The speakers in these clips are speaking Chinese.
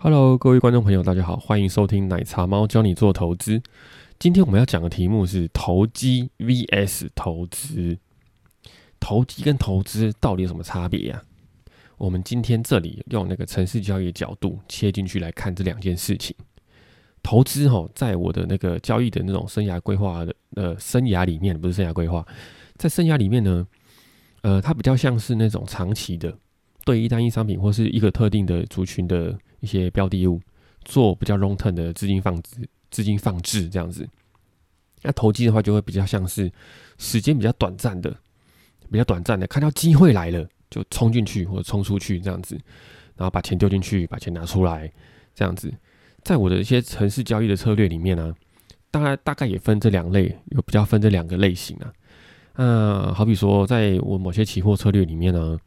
Hello，各位观众朋友，大家好，欢迎收听奶茶猫教你做投资。今天我们要讲的题目是投机 VS 投资。投机跟投资到底有什么差别呀？我们今天这里用那个城市交易的角度切进去来看这两件事情。投资哈，在我的那个交易的那种生涯规划的呃生涯里面，不是生涯规划，在生涯里面呢，呃，它比较像是那种长期的，对一单一商品或是一个特定的族群的一些标的物做比较 long term 的资金放置、资金放置这样子。那投机的话，就会比较像是时间比较短暂的。比较短暂的，看到机会来了就冲进去或者冲出去这样子，然后把钱丢进去，把钱拿出来这样子。在我的一些城市交易的策略里面呢，大概大概也分这两类，有比较分这两个类型啊。嗯，好比说，在我某些期货策略里面呢，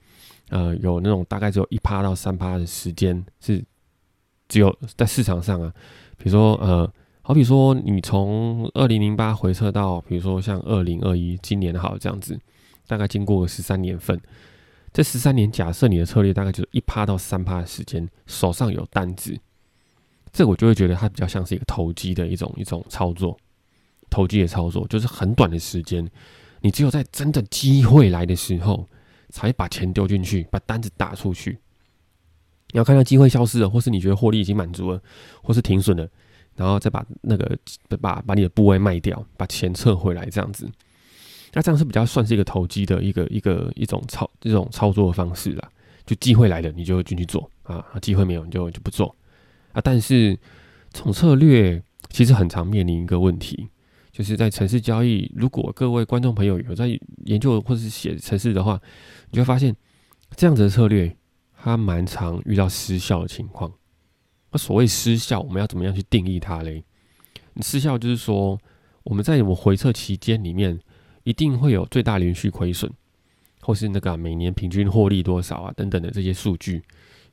呃，有那种大概只有一趴到三趴的时间是只有在市场上啊，比如说呃，好比说你从二零零八回撤到，比如说像二零二一今年好这样子。大概经过十三年份，这十三年，假设你的策略大概就是一趴到三趴的时间，手上有单子，这我就会觉得它比较像是一个投机的一种一种操作，投机的操作就是很短的时间，你只有在真的机会来的时候，才把钱丢进去，把单子打出去。你要看到机会消失了，或是你觉得获利已经满足了，或是停损了，然后再把那个把把你的部位卖掉，把钱撤回来，这样子。那这样是比较算是一个投机的一个一个一种操这种操作方式啦，就机会来了你就进去做啊，机会没有你就就不做啊。但是这种策略其实很常面临一个问题，就是在城市交易，如果各位观众朋友有在研究或是写城市的话，你就会发现这样子的策略它蛮常遇到失效的情况。那所谓失效，我们要怎么样去定义它嘞？失效就是说我们在我回测期间里面。一定会有最大连续亏损，或是那个每年平均获利多少啊等等的这些数据，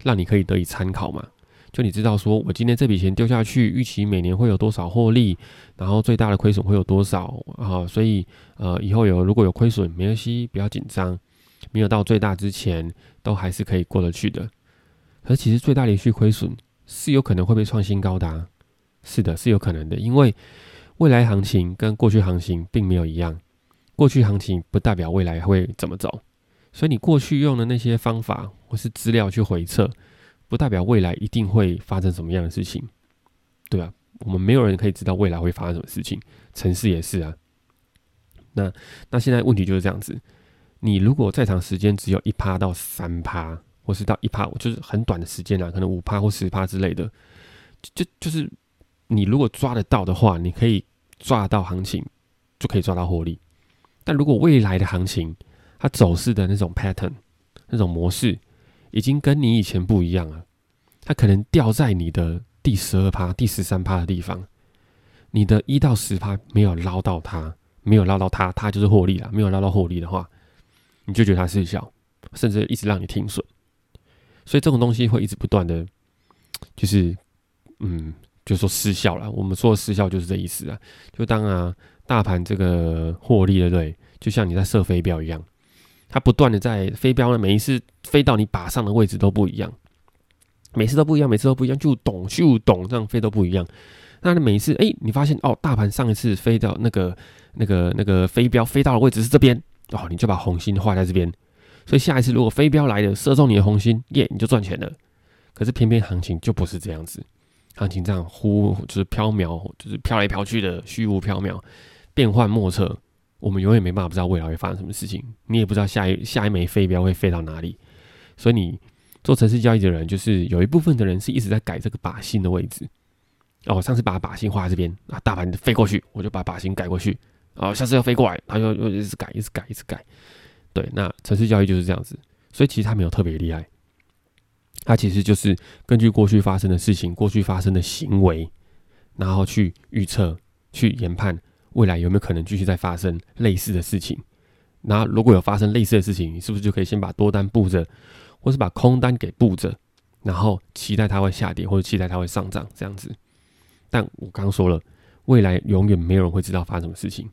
让你可以得以参考嘛。就你知道说，我今天这笔钱丢下去，预期每年会有多少获利，然后最大的亏损会有多少啊？所以呃，以后有如果有亏损，没关系，不要紧张，没有到最大之前，都还是可以过得去的。可其实最大连续亏损是有可能会被创新高的，是的，是有可能的，因为未来行情跟过去行情并没有一样。过去行情不代表未来会怎么走，所以你过去用的那些方法或是资料去回测，不代表未来一定会发生什么样的事情，对吧？我们没有人可以知道未来会发生什么事情，城市也是啊。那那现在问题就是这样子，你如果在场时间只有一趴到三趴，或是到一趴，就是很短的时间啊，可能五趴或十趴之类的，就就是你如果抓得到的话，你可以抓到行情，就可以抓到获利。但如果未来的行情，它走势的那种 pattern，那种模式，已经跟你以前不一样了，它可能掉在你的第十二趴、第十三趴的地方，你的一到十趴没有捞到它，没有捞到它，它就是获利了。没有捞到获利的话，你就觉得它失效，甚至一直让你停损。所以这种东西会一直不断的，就是嗯，就说失效了。我们说的失效就是这意思啊，就当啊。大盘这个获利，对不对？就像你在射飞镖一样，它不断的在飞镖呢，每一次飞到你靶上的位置都不一样，每次都不一样，每次都不一样，就懂就懂这样飞都不一样。那你每一次，哎，你发现哦，大盘上一次飞到那个那个那个飞镖飞到的位置是这边哦，你就把红心画在这边。所以下一次如果飞镖来了，射中你的红心，耶，你就赚钱了。可是偏偏行情就不是这样子，行情这样忽就是飘渺，就是飘来飘去的虚无缥缈。变幻莫测，我们永远没办法不知道未来会发生什么事情。你也不知道下一下一枚飞镖会飞到哪里，所以你做城市交易的人，就是有一部分的人是一直在改这个靶心的位置。哦，上次把靶心画在这边啊，大盘飞过去，我就把靶心改过去。啊，下次要飞过来，他就又一直改，一直改，一直改。对，那城市交易就是这样子。所以其实他没有特别厉害，他其实就是根据过去发生的事情、过去发生的行为，然后去预测、去研判。未来有没有可能继续再发生类似的事情？那如果有发生类似的事情，你是不是就可以先把多单布着，或是把空单给布着，然后期待它会下跌，或者期待它会上涨这样子？但我刚说了，未来永远没有人会知道发生什么事情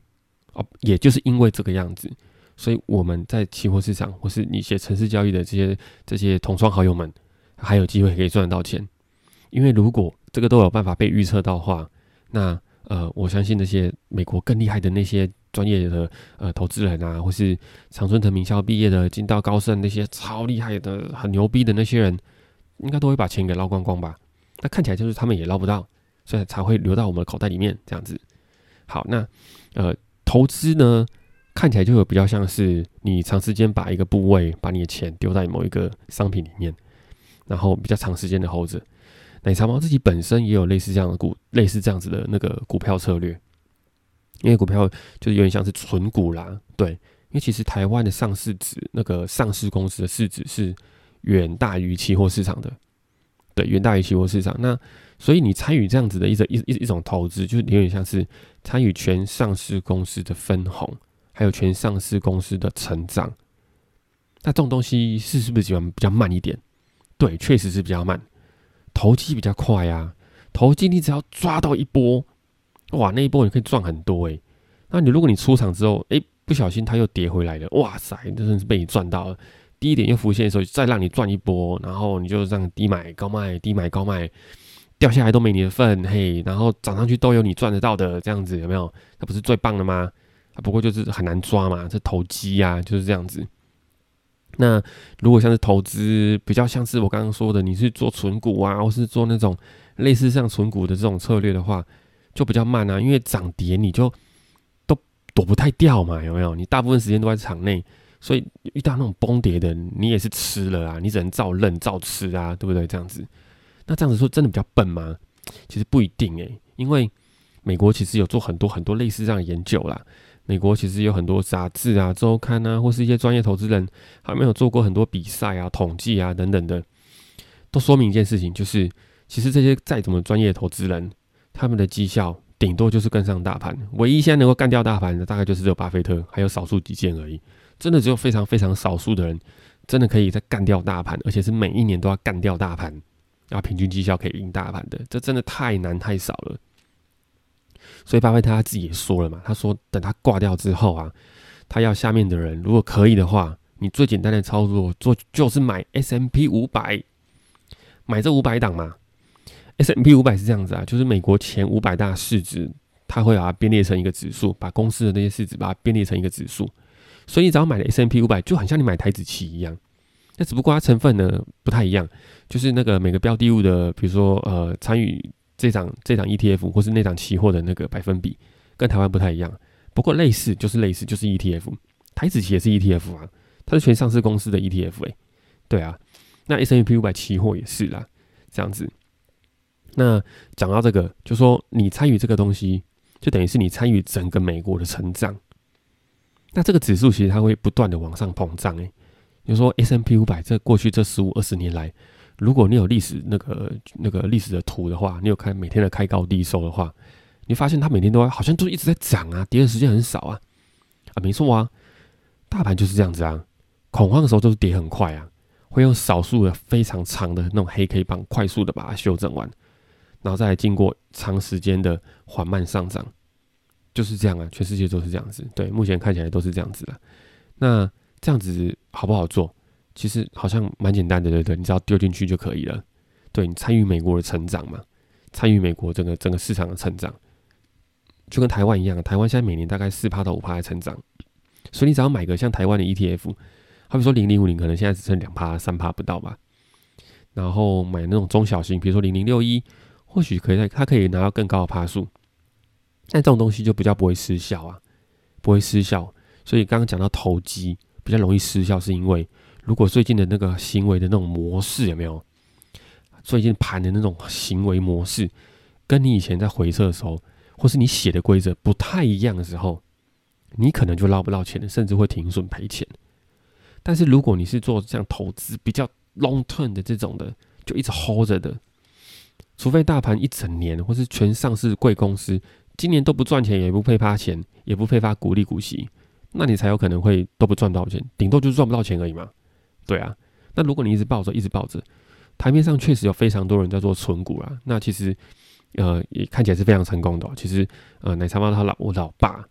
哦。也就是因为这个样子，所以我们在期货市场或是你写城市交易的这些这些同窗好友们，还有机会可以赚得到钱。因为如果这个都有办法被预测到的话，那呃，我相信那些美国更厉害的那些专业的呃投资人啊，或是常春藤名校毕业的进到高盛那些超厉害的、很牛逼的那些人，应该都会把钱给捞光光吧？那看起来就是他们也捞不到，所以才会流到我们的口袋里面这样子。好，那呃，投资呢，看起来就有比较像是你长时间把一个部位把你的钱丢在某一个商品里面，然后比较长时间的 hold 着。奶茶猫自己本身也有类似这样的股，类似这样子的那个股票策略，因为股票就是有点像是纯股啦，对，因为其实台湾的上市值那个上市公司的市值是远大于期货市场的，对，远大于期货市场。那所以你参与这样子的一种一一一种投资，就是有点像是参与全上市公司的分红，还有全上市公司的成长。那这种东西是是不是比较比较慢一点？对，确实是比较慢。投机比较快呀，投机你只要抓到一波，哇，那一波你可以赚很多诶。那你如果你出场之后，哎，不小心它又跌回来了，哇塞，真的是被你赚到了。低点又浮现的时候，再让你赚一波，然后你就这样低买高卖，低买高卖，掉下来都没你的份，嘿，然后涨上去都有你赚得到的，这样子有没有？那不是最棒的吗？啊，不过就是很难抓嘛，这投机呀，就是这样子。那如果像是投资，比较像是我刚刚说的，你是做纯股啊，或是做那种类似像纯股的这种策略的话，就比较慢啊，因为涨跌你就都躲不太掉嘛，有没有？你大部分时间都在场内，所以遇到那种崩跌的，你也是吃了啊，你只能照认照吃啊，对不对？这样子，那这样子说真的比较笨吗？其实不一定诶，因为美国其实有做很多很多类似这样的研究啦。美国其实有很多杂志啊、周刊啊，或是一些专业投资人，还没有做过很多比赛啊、统计啊等等的，都说明一件事情，就是其实这些再怎么专业投资人，他们的绩效顶多就是跟上大盘，唯一现在能够干掉大盘的，大概就是只有巴菲特，还有少数几件而已。真的只有非常非常少数的人，真的可以在干掉大盘，而且是每一年都要干掉大盘，然后平均绩效可以赢大盘的，这真的太难太少了。所以巴菲特他自己也说了嘛，他说等他挂掉之后啊，他要下面的人如果可以的话，你最简单的操作做就是买 S M P 五百，买这五百档嘛。S M P 五百是这样子啊，就是美国前五百大市值，他会把它编列成一个指数，把公司的那些市值把它编列成一个指数。所以你只要买了 S M P 五百，就很像你买台子棋一样。那只不过它成分呢不太一样，就是那个每个标的物的，比如说呃参与。这场这场 ETF 或是那场期货的那个百分比跟台湾不太一样，不过类似就是类似就是 ETF，台子期也是 ETF 啊，它是全上市公司的 ETF 哎，对啊，那 S&P 五百期货也是啦，这样子。那讲到这个，就说你参与这个东西，就等于是你参与整个美国的成长。那这个指数其实它会不断的往上膨胀哎，比如说 S M P 五百这过去这十五二十年来。如果你有历史那个那个历史的图的话，你有看每天的开高低收的话，你发现它每天都好像都一直在涨啊，跌的时间很少啊，啊，没错啊，大盘就是这样子啊，恐慌的时候都是跌很快啊，会用少数的非常长的那种黑 K 棒快速的把它修正完，然后再经过长时间的缓慢上涨，就是这样啊，全世界都是这样子，对，目前看起来都是这样子的，那这样子好不好做？其实好像蛮简单的，对对，你只要丢进去就可以了。对你参与美国的成长嘛，参与美国整个整个市场的成长，就跟台湾一样，台湾现在每年大概四趴到五趴的成长，所以你只要买个像台湾的 ETF，好比说零零五零，可能现在只剩两趴三趴不到吧。然后买那种中小型，比如说零零六一，或许可以在它可以拿到更高的趴数，但这种东西就比较不会失效啊，不会失效。所以刚刚讲到投机比较容易失效，是因为。如果最近的那个行为的那种模式有没有？最近盘的那种行为模式，跟你以前在回撤的时候，或是你写的规则不太一样的时候，你可能就捞不到钱了，甚至会停损赔钱。但是如果你是做这样投资比较 long term 的这种的，就一直 hold 着的，除非大盘一整年或是全上市贵公司今年都不赚钱，也不配发钱，也不配发股利股息，那你才有可能会都不赚到钱，顶多就是赚不到钱而已嘛。对啊，那如果你一直抱着，一直抱着，台面上确实有非常多人在做存股啦。那其实，呃，也看起来是非常成功的。其实，呃，奶茶猫他老我老爸，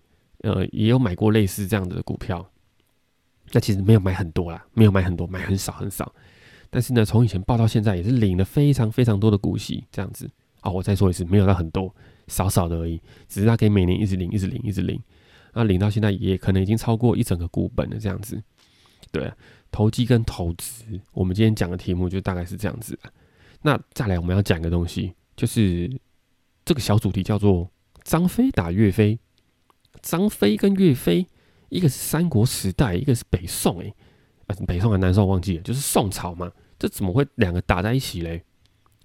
呃，也有买过类似这样的股票。那其实没有买很多啦，没有买很多，买很少很少。但是呢，从以前报到现在也是领了非常非常多的股息，这样子啊。我再说一次，没有到很多，少少的而已，只是他可以每年一直领，一直领，一直领，那领到现在也可能已经超过一整个股本了，这样子。对，投机跟投资，我们今天讲的题目就大概是这样子。那再来，我们要讲一个东西，就是这个小主题叫做张飞打岳飞。张飞跟岳飞，一个是三国时代，一个是北宋，哎，北宋还南宋忘记了，就是宋朝嘛，这怎么会两个打在一起嘞？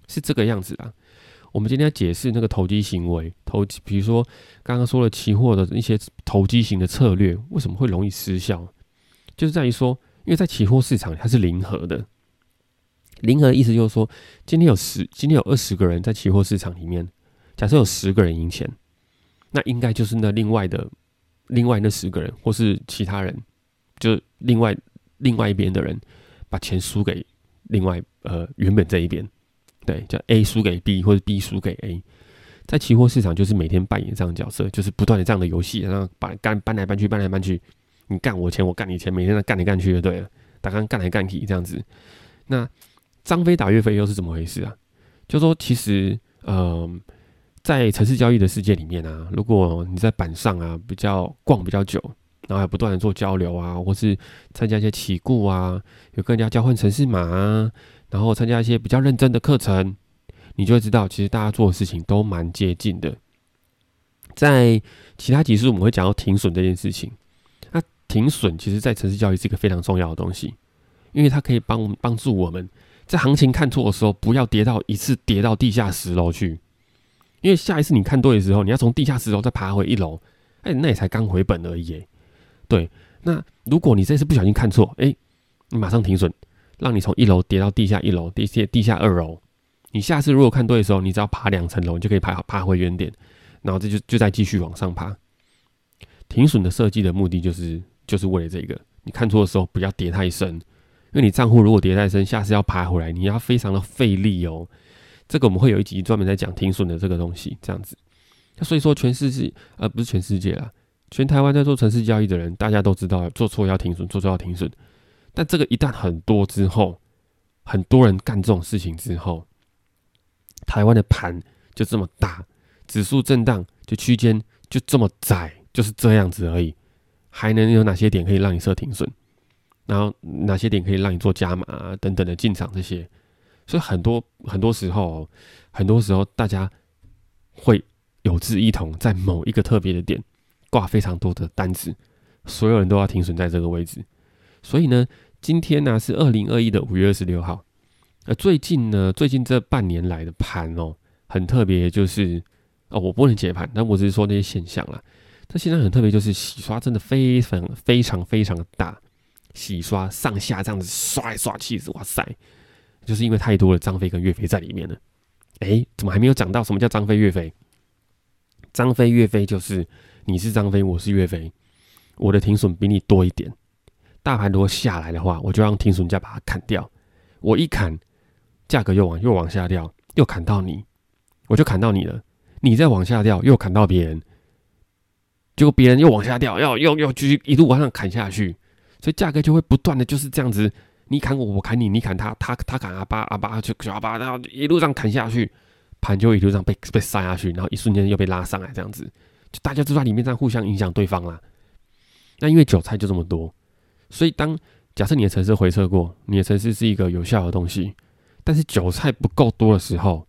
是这个样子啊。我们今天要解释那个投机行为，投机，比如说刚刚说了期货的一些投机型的策略，为什么会容易失效？就是在于说，因为在期货市场它是零和的。零和的意思就是说，今天有十，今天有二十个人在期货市场里面，假设有十个人赢钱，那应该就是那另外的另外那十个人，或是其他人，就是另外另外一边的人把钱输给另外呃原本这一边，对，叫 A 输给 B 或者 B 输给 A，在期货市场就是每天扮演这样的角色，就是不断的这样的游戏，然后把干搬来搬去，搬来搬去，你干我钱，我干你钱，每天在干来干去就对了，大家干来干去这样子，那。张飞打岳飞又是怎么回事啊？就说其实，嗯，在城市交易的世界里面啊，如果你在板上啊比较逛比较久，然后还不断的做交流啊，或是参加一些起顾啊，有跟人家交换城市码啊，然后参加一些比较认真的课程，你就会知道，其实大家做的事情都蛮接近的。在其他集数我们会讲到停损这件事情，那停损其实在城市教育是一个非常重要的东西，因为它可以帮帮助我们。在行情看错的时候，不要跌到一次跌到地下十楼去，因为下一次你看对的时候，你要从地下十楼再爬回一楼，哎，那也才刚回本而已。对，那如果你这次不小心看错，哎，你马上停损，让你从一楼跌到地下一楼，地下地下二楼，你下次如果看对的时候，你只要爬两层楼，你就可以爬爬回原点，然后这就就再继续往上爬。停损的设计的目的就是就是为了这个，你看错的时候不要跌太深。因为你账户如果跌太深，下次要爬回来，你要非常的费力哦。这个我们会有一集专门在讲停损的这个东西，这样子。所以说，全世界呃不是全世界啦，全台湾在做城市交易的人，大家都知道做错要停损，做错要停损。但这个一旦很多之后，很多人干这种事情之后，台湾的盘就这么大，指数震荡就区间就这么窄，就是这样子而已。还能有哪些点可以让你设停损？然后哪些点可以让你做加码啊等等的进场这些，所以很多很多时候，很多时候大家会有志一同，在某一个特别的点挂非常多的单子，所有人都要停损在这个位置。所以呢，今天呢是二零二一的五月二十六号，呃，最近呢，最近这半年来的盘哦，很特别，就是哦，我不能解盘，但我只是说那些现象啦。它现在很特别，就是洗刷真的非常非常非常的大。洗刷上下这样子刷来刷去，哇塞！就是因为太多的张飞跟岳飞在里面了。哎，怎么还没有讲到什么叫张飞岳飞？张飞岳飞就是你是张飞，我是岳飞，我的停损比你多一点。大盘如果下来的话，我就让停损价把它砍掉。我一砍，价格又往又往下掉，又砍到你，我就砍到你了。你再往下掉，又砍到别人，结果别人又往下掉，要要要继续一路往上砍下去。所以价格就会不断的就是这样子，你砍我，我砍你，你砍他，他他砍阿巴，阿巴就阿巴，然后一路上砍下去，盘就一路上被被杀下去，然后一瞬间又被拉上来，这样子，就大家都在里面这样互相影响对方啦。那因为韭菜就这么多，所以当假设你的城市回撤过，你的城市是一个有效的东西，但是韭菜不够多的时候，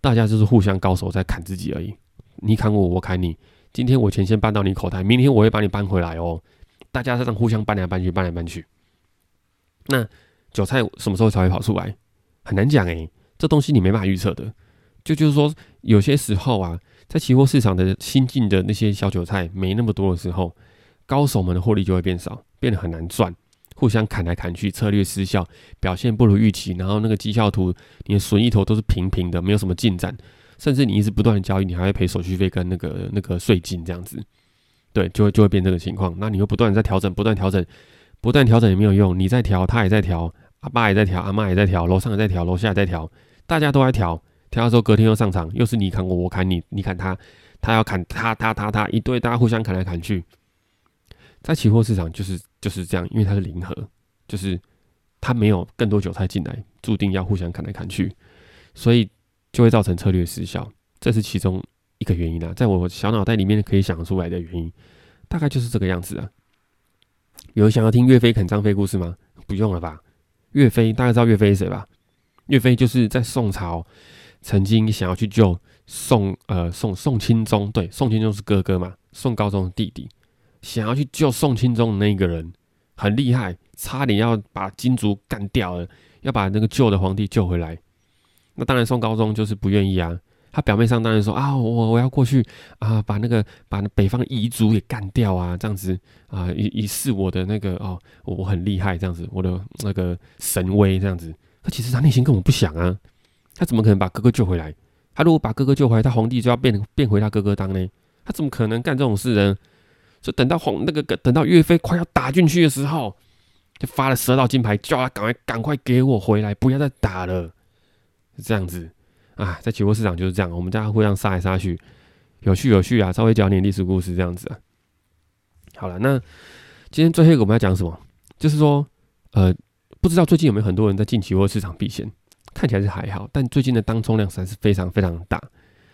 大家就是互相高手在砍自己而已。你砍我，我砍你，今天我钱先搬到你口袋，明天我会把你搬回来哦。大家这互相搬来搬去，搬来搬去。那韭菜什么时候才会跑出来？很难讲诶，这东西你没办法预测的。就就是说，有些时候啊，在期货市场的新进的那些小韭菜没那么多的时候，高手们的获利就会变少，变得很难赚。互相砍来砍去，策略失效，表现不如预期，然后那个绩效图，你的损益头都是平平的，没有什么进展，甚至你一直不断的交易，你还会赔手续费跟那个那个税金这样子。对，就会就会变这个情况。那你又不断在调整，不断调整，不断调整也没有用。你在调，他也在调，阿爸也在调，阿妈也在调，楼上也在调，楼下也在调，大家都在调。调的时候，隔天又上场，又是你砍我，我砍你，你砍他，他要砍他，他他他一堆，大家互相砍来砍去。在期货市场就是就是这样，因为它是零和，就是它没有更多韭菜进来，注定要互相砍来砍去，所以就会造成策略失效，这是其中一个原因啊，在我小脑袋里面可以想出来的原因，大概就是这个样子啊。有想要听岳飞砍张飞故事吗？不用了吧。岳飞大家知道岳飞是谁吧？岳飞就是在宋朝曾经想要去救宋呃宋宋钦宗，对，宋钦宗是哥哥嘛，宋高宗的弟弟，想要去救宋钦宗的那个人很厉害，差点要把金族干掉了，要把那个旧的皇帝救回来。那当然宋高宗就是不愿意啊。他表面上当然说啊，我我要过去啊，把那个把北方彝族给干掉啊，这样子啊，以以示我的那个哦，我很厉害这样子，我的那个神威这样子。他其实他内心根本不想啊，他怎么可能把哥哥救回来？他如果把哥哥救回来，他皇帝就要变变回他哥哥当呢？他怎么可能干这种事呢？就等到皇那个等到岳飞快要打进去的时候，就发了十二道金牌，叫他赶快赶快给我回来，不要再打了，是这样子。啊，在期货市场就是这样，我们大家互相杀来杀去，有趣有趣啊！稍微讲点历史故事这样子啊。好了，那今天最后一个我们要讲什么？就是说，呃，不知道最近有没有很多人在进期货市场避险？看起来是还好，但最近的当冲量实在是非常非常大。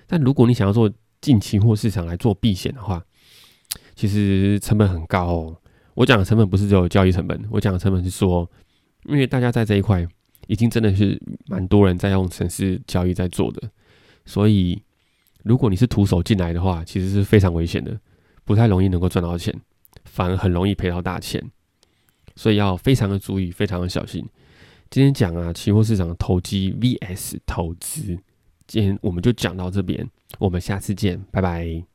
但如果你想要做进期货市场来做避险的话，其实成本很高哦。我讲的成本不是只有交易成本，我讲的成本是说，因为大家在这一块。已经真的是蛮多人在用城市交易在做的，所以如果你是徒手进来的话，其实是非常危险的，不太容易能够赚到钱，反而很容易赔到大钱，所以要非常的注意，非常的小心。今天讲啊，期货市场的投机 VS 投资，今天我们就讲到这边，我们下次见，拜拜。